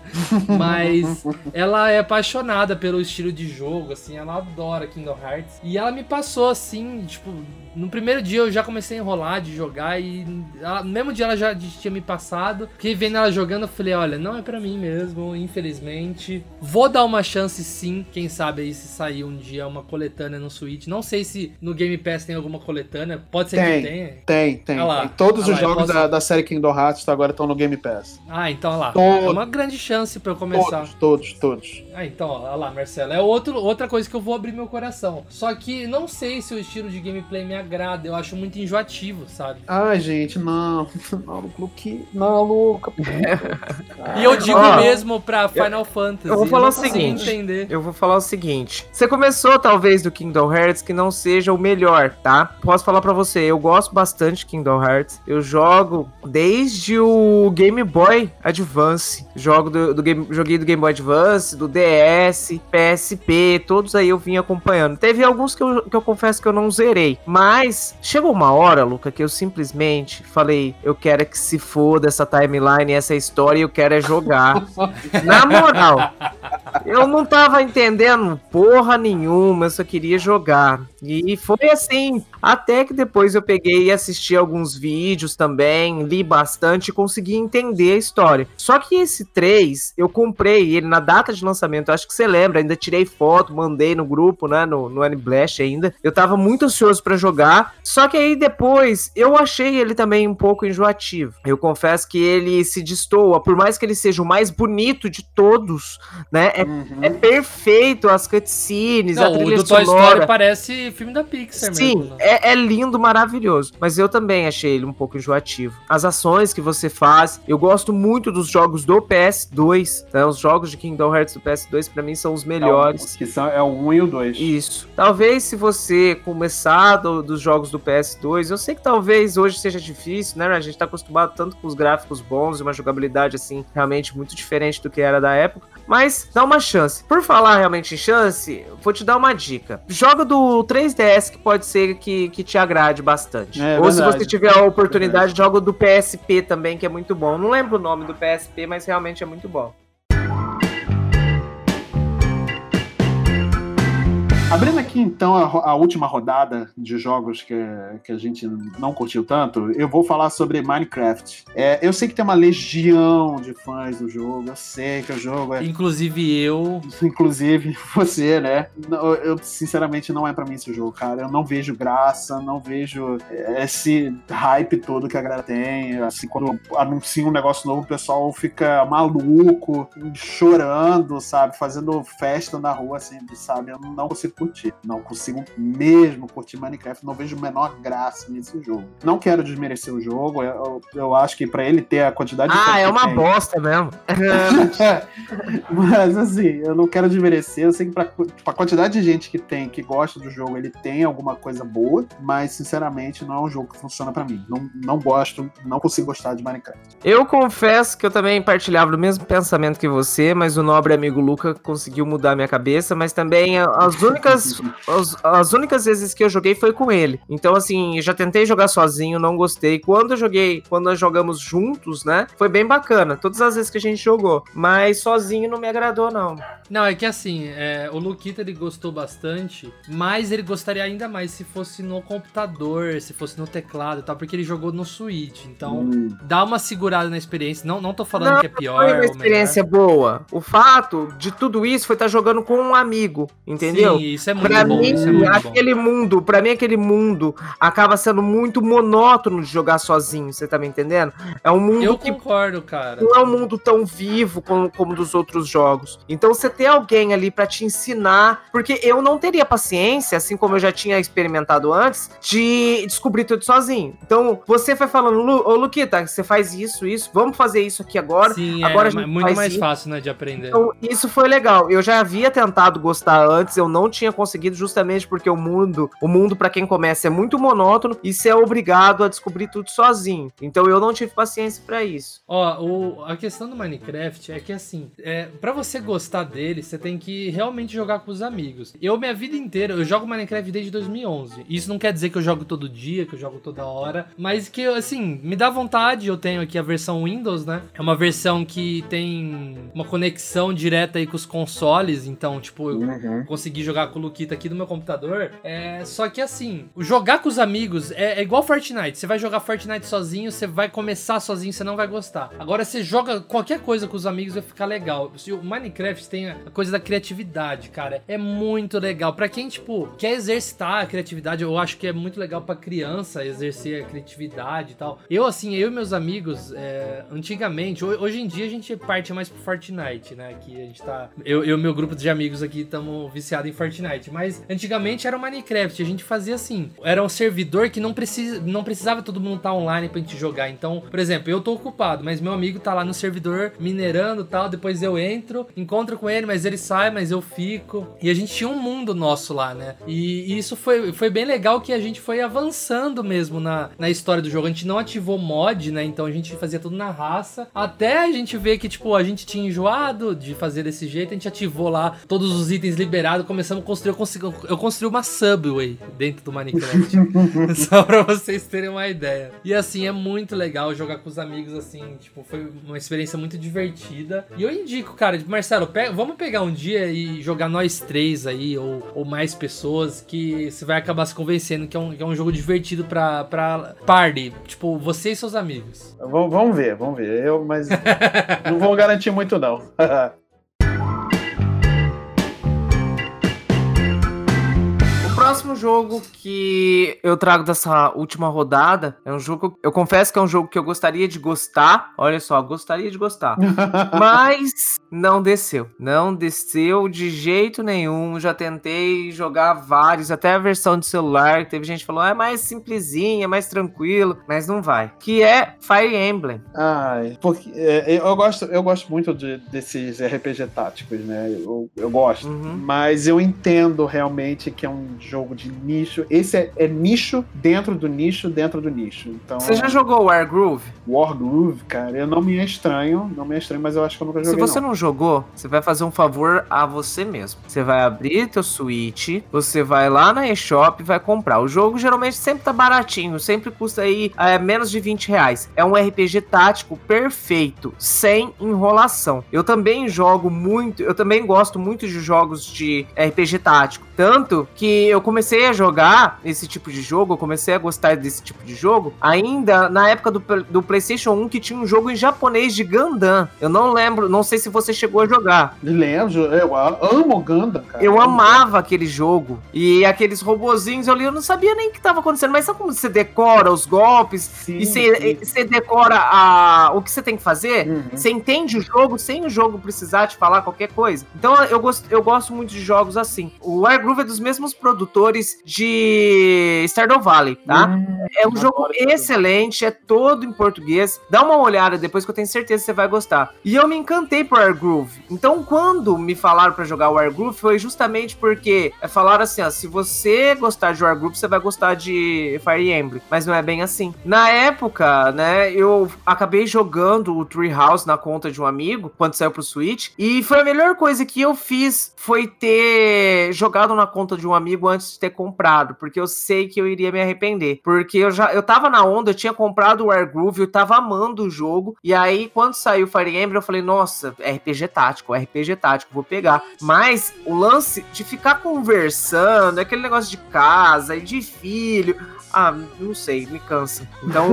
Mas ela é apaixonada pelo estilo de jogo, assim, ela adora Kingdom Hearts. E ela me passou, assim, tipo, no primeiro dia eu já comecei a enrolar de jogar e ela, no mesmo dia ela já tinha me passado. Fiquei vendo ela jogando, eu falei, olha, não é pra mim mesmo, infelizmente. Vou dar uma chance sim, quem sabe aí se sair um dia uma coletânea no Switch. Não sei se no Game Pass tem alguma coletânea, pode ser Tem. que tenha. Tem, tem. Ah lá. tem. Todos Ah os lá, jogos posso- da, da série Kingdom Hearts agora estão no Game Pass. Ah, então olha lá. Todos. É uma grande chance pra eu começar. Todos, todos, todos. Ah, então, olha lá, Marcelo. É outro, outra coisa que eu vou abrir meu coração. Só que não sei se o estilo de gameplay me agrada. Eu acho muito enjoativo, sabe? Ai, gente, não. Não, Luke. Não, Luca. E eu digo Ó, mesmo pra Final Fantasy. eu vou falar não o seguinte. entender. Eu vou falar o seguinte. Você começou, talvez, do Kingdom Hearts, que não seja o melhor, tá? Posso falar pra você, eu gosto bastante de Kingdom Hearts. Eu jogo desde o Game Boy Advance. Jogo do, do game, joguei do Game Boy Advance, do DS, PSP, todos aí eu vim acompanhando. Teve alguns que eu, que eu confesso que eu não zerei. Mas chegou uma hora, Luca, que eu simplesmente falei: eu quero é que se foda essa timeline, essa história, e eu quero é jogar. (laughs) Na moral. Eu não tava entendendo porra nenhuma, eu só queria jogar. E foi assim, até que depois eu peguei e assisti alguns vídeos também, li bastante e consegui entender a história. Só que esse 3, eu comprei ele na data de lançamento, acho que você lembra, ainda tirei foto, mandei no grupo, né, no, no Blast ainda. Eu tava muito ansioso pra jogar, só que aí depois eu achei ele também um pouco enjoativo. Eu confesso que ele se destoa, por mais que ele seja o mais bonito de todos, né, é Uhum. é perfeito as cutscenes, a Não, o trilha do Toy sonora. Story parece filme da Pixar Sim, mesmo. né? é, é lindo, maravilhoso. Mas eu também achei ele um pouco enjoativo. As ações que você faz, eu gosto muito dos jogos do PS2. Né? Os jogos de Kingdom Hearts do PS2 pra mim são os melhores. Que são, é o 1 e o 2. Isso. Talvez se você começar do- dos jogos do PS2, eu sei que talvez hoje seja difícil, né? A gente tá acostumado tanto com os gráficos bons e uma jogabilidade assim realmente muito diferente do que era da época. Mas dá uma chance. Por falar realmente em chance, vou te dar uma dica. Joga do 3DS que pode ser que, que te agrade bastante. É, Ou se verdade. você tiver a oportunidade, joga do PSP também, que é muito bom. Não lembro o nome do PSP, mas realmente é muito bom. Abrindo aqui então a, a última rodada de jogos que, que a gente não curtiu tanto, eu vou falar sobre Minecraft. É, eu sei que tem uma legião de fãs do jogo, eu sei que o jogo é. Inclusive eu. (laughs) Inclusive você, né? Não, Eu, sinceramente, não é pra mim esse jogo, cara. Eu não vejo graça, não vejo é, esse hype todo que a galera tem. Assim, quando anuncia um negócio novo, o pessoal fica maluco, chorando, sabe? Fazendo festa na rua, assim, sabe? Eu não consigo curtir. Não consigo mesmo curtir Minecraft. Não vejo menor graça nesse jogo. Não quero desmerecer o jogo. Eu, eu acho que pra ele ter a quantidade de fãs Ah, é uma tem- bosta mesmo. (laughs) Mas assim, eu não quero desmerecer. Eu sei que pra, pra quantidade de gente que tem, que gosta do jogo, ele tem alguma coisa boa, mas sinceramente não é um jogo que funciona pra mim. Não, não gosto, não consigo gostar de Minecraft. Eu confesso que eu também partilhava do mesmo pensamento que você, mas o nobre amigo Luca conseguiu mudar minha cabeça. Mas também as únicas únicas, as, as únicas vezes que eu joguei foi com ele. Então, assim, já tentei jogar sozinho, não gostei. Quando eu joguei, quando nós jogamos juntos, né? Foi bem bacana. Todas as vezes que a gente jogou. Mas sozinho não me agradou, não. Não, é que assim, é, o Luquita ele gostou bastante, mas ele gostaria ainda mais se fosse no computador, se fosse no teclado e tal, porque ele jogou no Switch. Então, Hum. dá uma segurada na experiência. Não, não tô falando Não, que é pior. Foi uma ou experiência boa. O fato de tudo isso foi estar jogando com um amigo, entendeu? Sim, isso é muito Pra bom. mim, é muito bom. aquele mundo, para mim aquele mundo acaba sendo muito monótono de jogar sozinho, você tá me entendendo? É um mundo Eu que concordo, cara. não é um mundo tão vivo como, como dos outros jogos. Então você ter alguém ali pra te ensinar, porque eu não teria paciência, assim como eu já tinha experimentado antes, de descobrir tudo sozinho. Então você vai falando, Lu, ô Luquita, você faz isso, isso, vamos fazer isso aqui agora. Sim, agora é a gente muito mais isso. fácil, né, de aprender. Então, isso foi legal. Eu já havia tentado gostar antes, eu não tinha conseguido justamente porque o mundo, o mundo para quem começa é muito monótono e você é obrigado a descobrir tudo sozinho. Então eu não tive paciência pra isso. Ó, o- a questão do Minecraft é que assim, é, para você gostar dele, você tem que realmente jogar com os amigos. Eu, minha vida inteira, eu jogo Minecraft desde 2011. Isso não quer dizer que eu jogo todo dia, que eu jogo toda hora, mas que, assim, me dá vontade. Eu tenho aqui a versão Windows, né? É uma versão que tem uma conexão direta aí com os consoles, então, tipo, eu Uhum. consegui jogar com o Luquita aqui no meu computador. É, só que assim, jogar com os amigos é, é igual Fortnite. Você vai jogar Fortnite sozinho, você vai começar sozinho, você não vai gostar. Agora você joga qualquer coisa com os amigos vai ficar legal. O Minecraft tem a coisa da criatividade, cara. É muito legal. Pra quem, tipo, quer exercitar a criatividade, eu acho que é muito legal pra criança exercer a criatividade e tal. Eu, assim, eu e meus amigos, é, antigamente, ho- hoje em dia a gente parte mais pro Fortnite, né? Que a gente tá. Eu e meu grupo de amigos aqui estamos viciados em Fortnite. Mas antigamente era o Minecraft. A gente fazia assim. Era um servidor que não, precisa, não precisava todo mundo estar online pra gente jogar. Então, por exemplo, eu tô ocupado, mas meu amigo tá lá no servidor minerando tal. Depois eu entro, encontro com ele, mas ele sai, mas eu fico. E a gente tinha um mundo nosso lá, né? E, isso foi, foi bem legal que a gente foi avançando mesmo na, na história do jogo. A gente não ativou mod, né? Então a gente fazia tudo na raça. Até a gente ver que, tipo, a gente tinha enjoado de fazer desse jeito. A gente ativou lá todos os itens liberados. Começamos a construir. Eu, consegui, eu construí uma subway dentro do Minecraft. (laughs) Só pra vocês terem uma ideia. E assim, é muito legal jogar com os amigos, assim. Tipo, foi uma experiência muito divertida. E eu indico, cara, tipo, Marcelo, pega- vamos pegar um dia e jogar nós três aí, ou, ou mais pessoas, que você vai acabar se convencendo que é um, que é um jogo divertido pra, pra party. Tipo, você e seus amigos. Vamos ver, vamos ver. Eu, mas (laughs) não vou garantir muito, não. (laughs) próximo jogo que eu trago dessa última rodada é um jogo. Eu confesso que é um jogo que eu gostaria de gostar. Olha só, gostaria de gostar. (laughs) Mas não desceu. Não desceu de jeito nenhum. Já tentei jogar vários, até a versão de celular. Teve gente que falou, ah, é mais simplesinha, é mais tranquilo. Mas não vai. Que é Fire Emblem. Ai, porque é, eu, gosto, eu gosto muito de- desses RPG táticos, né? Eu, eu gosto. Uhum. Mas eu entendo realmente que é um jogo de nicho. Esse é, é nicho dentro do nicho dentro do nicho. Então, Você já jogou Wargroove? Wargroove, cara, eu não me é estranho, não me é estranho, mas eu acho que eu nunca Se joguei. você não. não jogou, você vai fazer um favor a você mesmo. Você vai abrir teu Switch, você vai lá na eShop e vai comprar. O jogo geralmente sempre tá baratinho, sempre custa aí é, menos de 20 reais. É um RPG tático perfeito, sem enrolação. Eu também jogo muito, eu também gosto muito de jogos de RPG tático. Tanto que eu comecei a jogar esse tipo de jogo, eu comecei a gostar desse tipo de jogo, ainda na época do, do PlayStation 1 que tinha um jogo em japonês de Gundam. Eu não lembro, não sei se você chegou a jogar. Lembro, eu amo Gundam, cara. Eu amava aquele jogo. E aqueles robozinhos ali, eu não sabia nem o que estava acontecendo. Mas sabe como você decora os golpes? Sim, e você, você decora a, o que você tem que fazer? Uhum. Você entende o jogo sem o jogo precisar te falar qualquer coisa. Então eu gosto, eu gosto muito de jogos assim. O Wargroove é dos mesmos produtores depois de Stardew Valley, tá? Hum, é um jogo excelente, é todo em português. Dá uma olhada depois que eu tenho certeza que você vai gostar. E eu me encantei por Wargroove. Então, quando me falaram pra jogar Wargroove, foi justamente porque é, falaram assim, ó, se você gostar de Wargroove, você vai gostar de Fire Emblem. Mas não é bem assim. Na época, né, eu acabei jogando o Treehouse na conta de um amigo, quando saiu pro Switch, e foi a melhor coisa que eu fiz foi ter jogado na conta de um amigo antes de ter comprado, porque eu sei que eu iria me arrepender. Porque eu já eu tava na onda, eu tinha comprado o Wargroove, eu tava amando o jogo, e aí quando saiu o Fire Emblem, eu falei, nossa, RPG tático, RPG tático, vou pegar. Mas o lance de ficar conversando, aquele negócio de casa e de filho, ah, não sei, me cansa. Então,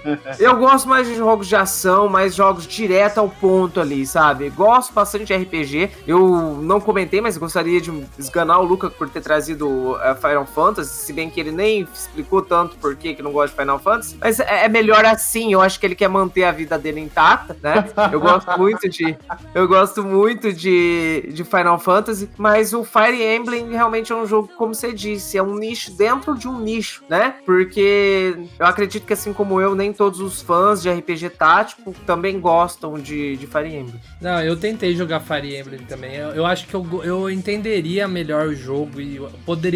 (laughs) eu gosto mais de jogos de ação, mais jogos direto ao ponto ali, sabe? Gosto bastante de RPG. Eu não comentei, mas gostaria de esganar o Luca por ter trazido uh, Final Fantasy, se bem que ele nem explicou tanto por que que não gosta de Final Fantasy. Mas é, é melhor assim, eu acho que ele quer manter a vida dele intacta, né? Eu gosto (laughs) muito de. Eu gosto muito de, de Final Fantasy, mas o Fire Emblem realmente é um jogo, como você disse, é um nicho dentro de um nicho, né? Porque eu acredito que, assim como eu, nem todos os fãs de RPG tático também gostam de, de Fire Emblem. Não, eu tentei jogar Fire Emblem também. Eu, eu acho que eu, eu entenderia melhor o jogo e eu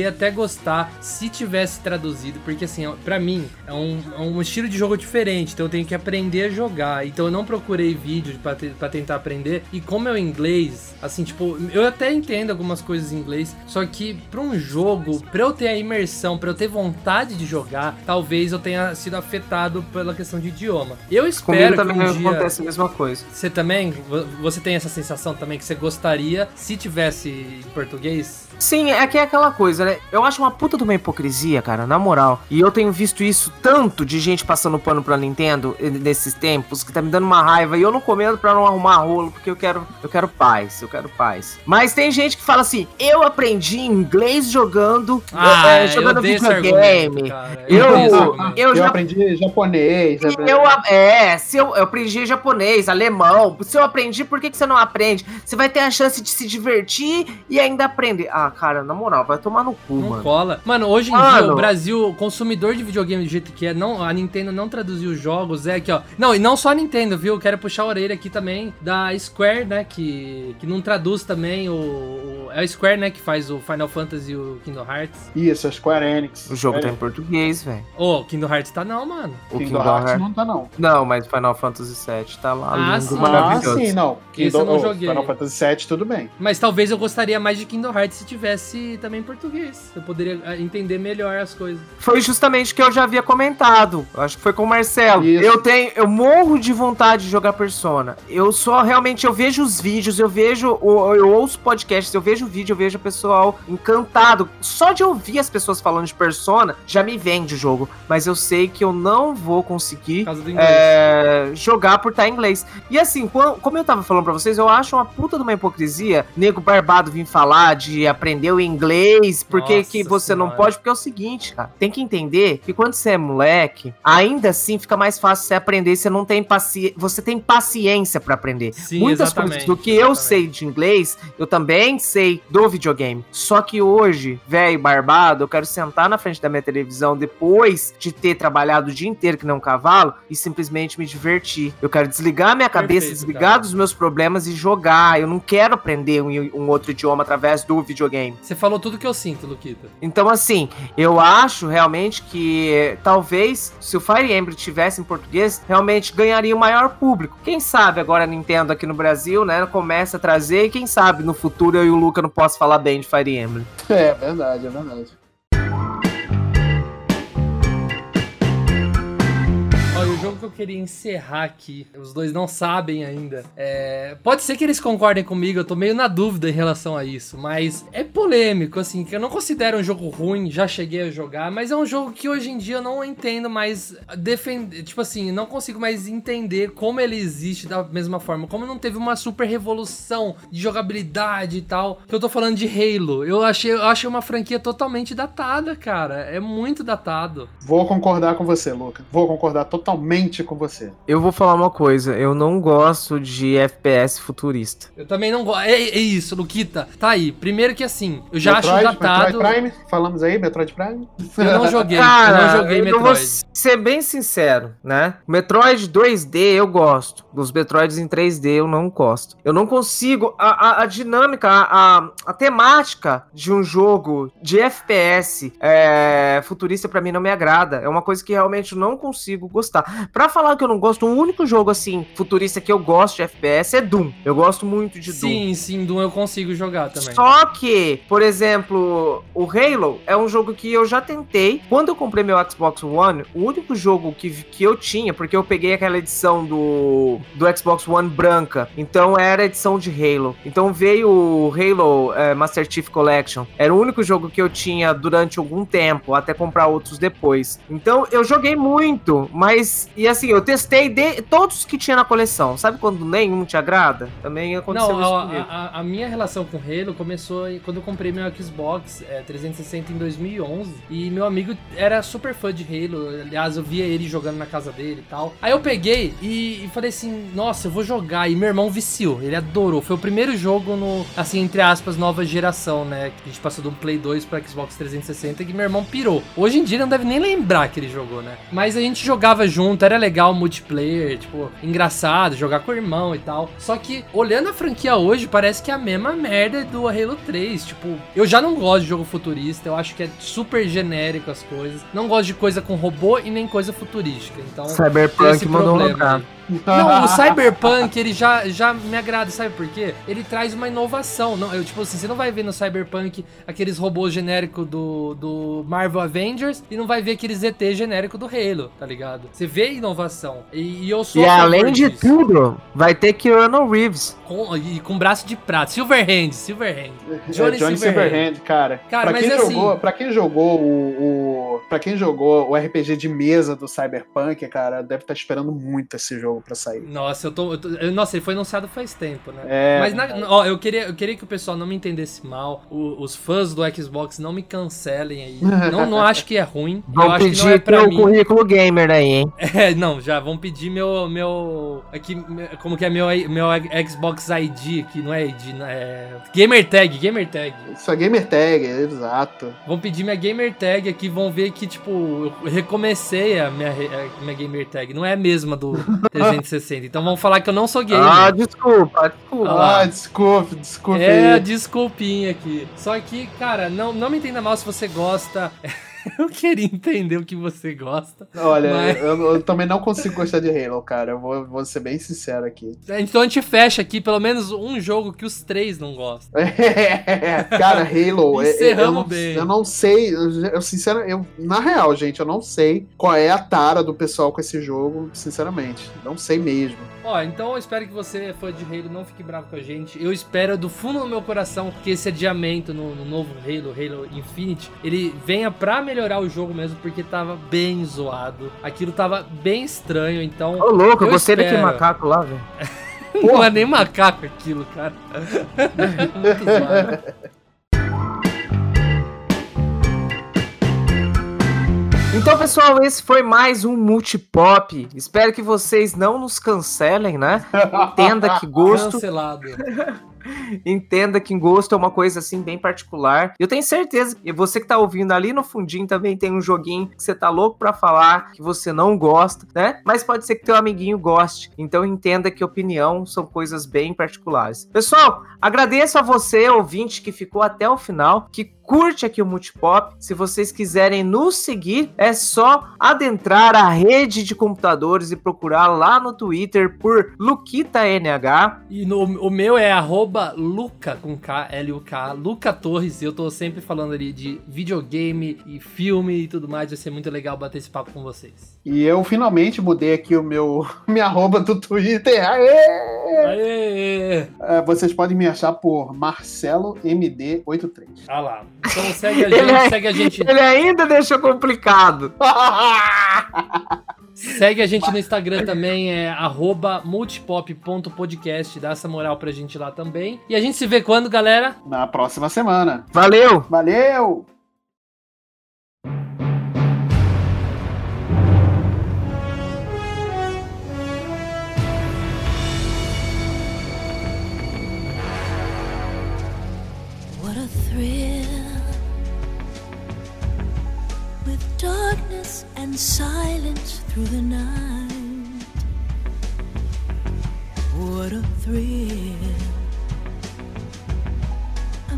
poderia até gostar se tivesse traduzido, porque assim, ó, pra mim é um, é um estilo de jogo diferente, então eu tenho que aprender a jogar. Então eu não procurei vídeo te- pra tentar aprender. E como é o inglês, assim, tipo, eu até entendo algumas coisas em inglês, só que pra um jogo, pra eu ter a imersão, pra eu ter vontade de jogar, talvez eu tenha sido afetado pela questão de idioma. Eu espero Comigo também que um dia... acontece a mesma coisa. Você também? Vo- Você tem essa sensação também que você gostaria se tivesse em português? Sim, é que é aquela coisa, né? Eu acho uma puta de uma hipocrisia, cara, na moral. E eu tenho visto isso tanto de gente passando pano pra Nintendo eh, nesses tempos, que tá me dando uma raiva. E eu não comendo pra não arrumar rolo, porque eu quero, eu quero paz, eu quero paz. Mas tem gente que fala assim: eu aprendi inglês jogando, eh, eh, jogando esse videogame. Eu-. Eu Eu, já aprendi japonês. Aprendi- Eu, é, se eu, eu aprendi japonês, alemão. Se eu aprendi, por que, que você não aprende? Você vai ter a chance de se divertir e ainda aprender. Ah, cara, na moral, vai tomar no cu, Não mano. cola. Mano, hoje em dia Mano. o Brasil, consumidor de videogame do jeito que é, não, a Nintendo não traduziu os jogos, é aqui, ó. Não, e não só a Nintendo, viu? Quero puxar a orelha aqui também da Square, né? Que, que não traduz também o, o- É a Square, né? Que faz o Final Fantasy e o Kingdom Hearts. Isso, a Square Enix. O jogo tá em Square português, velho. Ô, Kingdom Hearts tá não, mano. O. Kingdom Kingdom Hearts Hearts. não tá, não. Não, mas Final Fantasy VII tá lá. Ah, lindo, sim. Ah, maravilhoso. sim, não. Esse eu não oh, joguei. Final Fantasy VII, tudo bem. Mas talvez eu gostaria mais de Kingdom Hearts se tivesse também em português. Eu poderia ah, entender melhor as coisas. Foi justamente o que eu já havia comentado. Acho que foi com o Marcelo. Isso. Eu tenho, eu morro de vontade de jogar Persona. Eu só realmente eu vejo os vídeos, eu vejo, eu ouço podcasts, eu vejo o vídeo, eu vejo o pessoal encantado. Só de ouvir as pessoas falando de Persona já me vende o jogo. Mas eu sei que eu não vou conseguir é, jogar por estar em inglês. E assim, como eu tava falando pra vocês, eu acho uma puta de uma hipocrisia nego barbado vir falar de aprender o inglês, porque Nossa que você não Senhora. pode, porque é o seguinte, cara, tem que entender que quando você é moleque, ainda assim fica mais fácil você aprender, você não tem paciência, você tem paciência pra aprender. Sim, Muitas coisas do que eu exatamente. sei de inglês, eu também sei do videogame. Só que hoje, velho barbado, eu quero sentar na frente da minha televisão depois de ter trabalhado o dia inteiro que nem um cavalo e simplesmente me divertir. Eu quero desligar minha cabeça, Perfeito, desligar cara. dos meus problemas e jogar. Eu não quero aprender um, um outro idioma através do videogame. Você falou tudo que eu sinto, Luquita. Então, assim, eu acho realmente que talvez se o Fire Emblem tivesse em português, realmente ganharia o maior público. Quem sabe agora a Nintendo aqui no Brasil, né, começa a trazer e quem sabe no futuro eu e o Luca não posso falar bem de Fire Emblem. É verdade, é verdade. Jogo que eu queria encerrar aqui, os dois não sabem ainda. É, Pode ser que eles concordem comigo, eu tô meio na dúvida em relação a isso, mas é polêmico, assim, que eu não considero um jogo ruim, já cheguei a jogar, mas é um jogo que hoje em dia eu não entendo mais defender, tipo assim, não consigo mais entender como ele existe da mesma forma, como não teve uma super revolução de jogabilidade e tal. Que eu tô falando de Halo. Eu achei, eu achei uma franquia totalmente datada, cara. É muito datado. Vou concordar com você, Luca. Vou concordar totalmente totalmente com você. Eu vou falar uma coisa, eu não gosto de FPS futurista. Eu também não gosto. É, é isso, Luquita. Tá aí. Primeiro que assim, eu já acho datado. Metroid Prime, falamos aí, Metroid Prime. Eu não joguei, Cara, eu não joguei eu Metroid. vou ser bem sincero, né? Metroid 2D eu gosto. Dos Metroids em 3D eu não gosto. Eu não consigo. A, a, a dinâmica, a, a, a temática de um jogo de FPS é, futurista pra mim não me agrada. É uma coisa que realmente eu não consigo gostar. Pra falar que eu não gosto, o único jogo assim futurista que eu gosto de FPS é Doom. Eu gosto muito de Doom. Sim, sim, Doom eu consigo jogar também. Só que, por exemplo, o Halo é um jogo que eu já tentei. Quando eu comprei meu Xbox One, o único jogo que, que eu tinha, porque eu peguei aquela edição do, do Xbox One branca, então era a edição de Halo. Então veio o Halo é, Master Chief Collection. Era o único jogo que eu tinha durante algum tempo, até comprar outros depois. Então eu joguei muito, mas e assim, eu testei de, todos que tinha na coleção. Sabe quando nenhum te agrada? Também aconteceu Não, isso a, comigo. a- a minha relação com Halo começou quando eu comprei meu Xbox é, 360 em 2011 e meu amigo era super fã de Halo, aliás eu via ele jogando na casa dele e tal. Aí eu peguei e, e falei assim, nossa, eu vou jogar e meu irmão viciou, ele adorou. Foi o primeiro jogo no, assim, entre aspas, nova geração, né, que a gente passou do Play 2 para Xbox 360 que meu irmão pirou. Hoje em dia ele não deve nem lembrar que ele jogou, né? Mas a gente jogava junto, era legal multiplayer, tipo, engraçado, jogar com o irmão e tal. Só que, olhando a franquia hoje, parece que é a mesma merda do Halo 3. Tipo, eu já não gosto de jogo futurista, eu acho que é super genérico as coisas. Não gosto de coisa com robô e nem coisa futurística. Então, Cyberpunk mandou aí. Não, o Cyberpunk, ele já, já me agrada, sabe por quê? Ele traz uma inovação. Não, eu, tipo assim, você não vai ver no Cyberpunk aqueles robôs genéricos do, do Marvel Avengers e não vai ver aqueles ET genérico do Halo, tá ligado? Você vê inovação. E, e eu sou E além de disso. tudo, vai ter Keanu Reeves. Com, e com braço de prata. Silverhand, Silverhand. Johnny, Johnny Silverhand, cara. Cara, pra, mas quem assim- jogou, pra quem jogou o, o. Pra quem jogou o RPG de mesa do Cyberpunk, cara, deve estar esperando muito esse jogo pra sair. Nossa, eu tô, eu tô- eu- Nossa, ele foi anunciado faz tempo, né? É. Mas, na- ó, eu queria, eu queria que o pessoal não me entendesse mal. o- os fãs do Xbox não me cancelem aí. Não, não (laughs) acho que é ruim. eu Vão acho que não pedir é pra mim. currículo gamer aí, hein? (laughs) É, não, já vão pedir meu. meu aqui, me- como que é meu, meu Xbox ID aqui, não é ID, não é. Gamer Tag, Gamer Tag. Isso é gamer tag, exato. Vão pedir minha Gamer Tag aqui, vão ver que, tipo, eu recomecei a minha, a minha Gamer Tag. Não é a mesma do (laughs) 360. Então vão falar que eu não sou gamer. Ah, desculpa, desculpa. Ah. Ah, desculpe, desculpe. É, desculpinha aqui. Só que, cara, não, não me entenda mal se você gosta. (laughs) (laughs) eu queria entender o que você gosta. Olha, Mas- eu, eu também não consigo gostar de Halo, cara. Eu vou, vou ser bem sincero aqui. (laughs) Então a gente fecha aqui pelo menos um jogo que os três não gostam. cara, Halo, é- é- eu, Encerramos não, bem. eu não sei, eu, eu sincero, eu, na real, gente, eu não sei qual é a tara do pessoal com esse jogo, sinceramente. Não sei mesmo. Ó, então eu espero que você, fã de Halo, não fique bravo com a gente. Eu espero do fundo do meu coração que esse adiamento no, no novo Halo, Halo Infinite, ele venha pra melhorar o jogo mesmo, porque tava bem zoado. Aquilo tava bem estranho, então. Ô, louco, eu gostei daquele macaco lá, velho. (laughs) Não é nem macaco aquilo, cara. Muito (laughs) zoado. Então, pessoal, esse foi mais um Multipop. Espero que vocês não nos cancelem, né? Entenda que gosto, Cancelado. Entenda que gosto é uma coisa assim bem particular. Eu tenho certeza que você que tá ouvindo ali no fundinho também tem um joguinho que você tá louco pra falar que você não gosta, né? Mas pode ser que teu amiguinho goste. Então entenda que opinião são coisas bem particulares. Pessoal, agradeço a você, ouvinte, que ficou até o final, que curte aqui o Multipop. Se vocês quiserem nos seguir, é só adentrar a rede de computadores e procurar lá no Twitter por LuquitaNH. E no, o meu é arroba Luca, com K, L-U-K, Luca Torres. Eu tô sempre falando ali de videogame e filme e tudo mais. Vai ser muito legal bater esse papo com vocês. E eu finalmente mudei aqui o meu (laughs) minha arroba do Twitter. Aê! Aê! É, vocês podem me achar por Marcelo MD83. Ah lá. Então segue a (laughs) Ele gente, é- segue a gente, Ele ainda deixou complicado. (laughs) segue a gente no Instagram também, é arroba multipop.podcast. Dá essa moral pra gente lá também também. E a gente se vê quando, galera? Na próxima semana. Valeu! Valeu! darkness and silence through the night. What a thrill!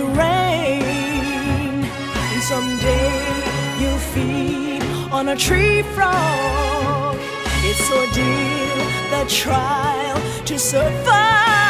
the rain. And someday you'll feed on a tree frog. It's ordeal, the trial to survive.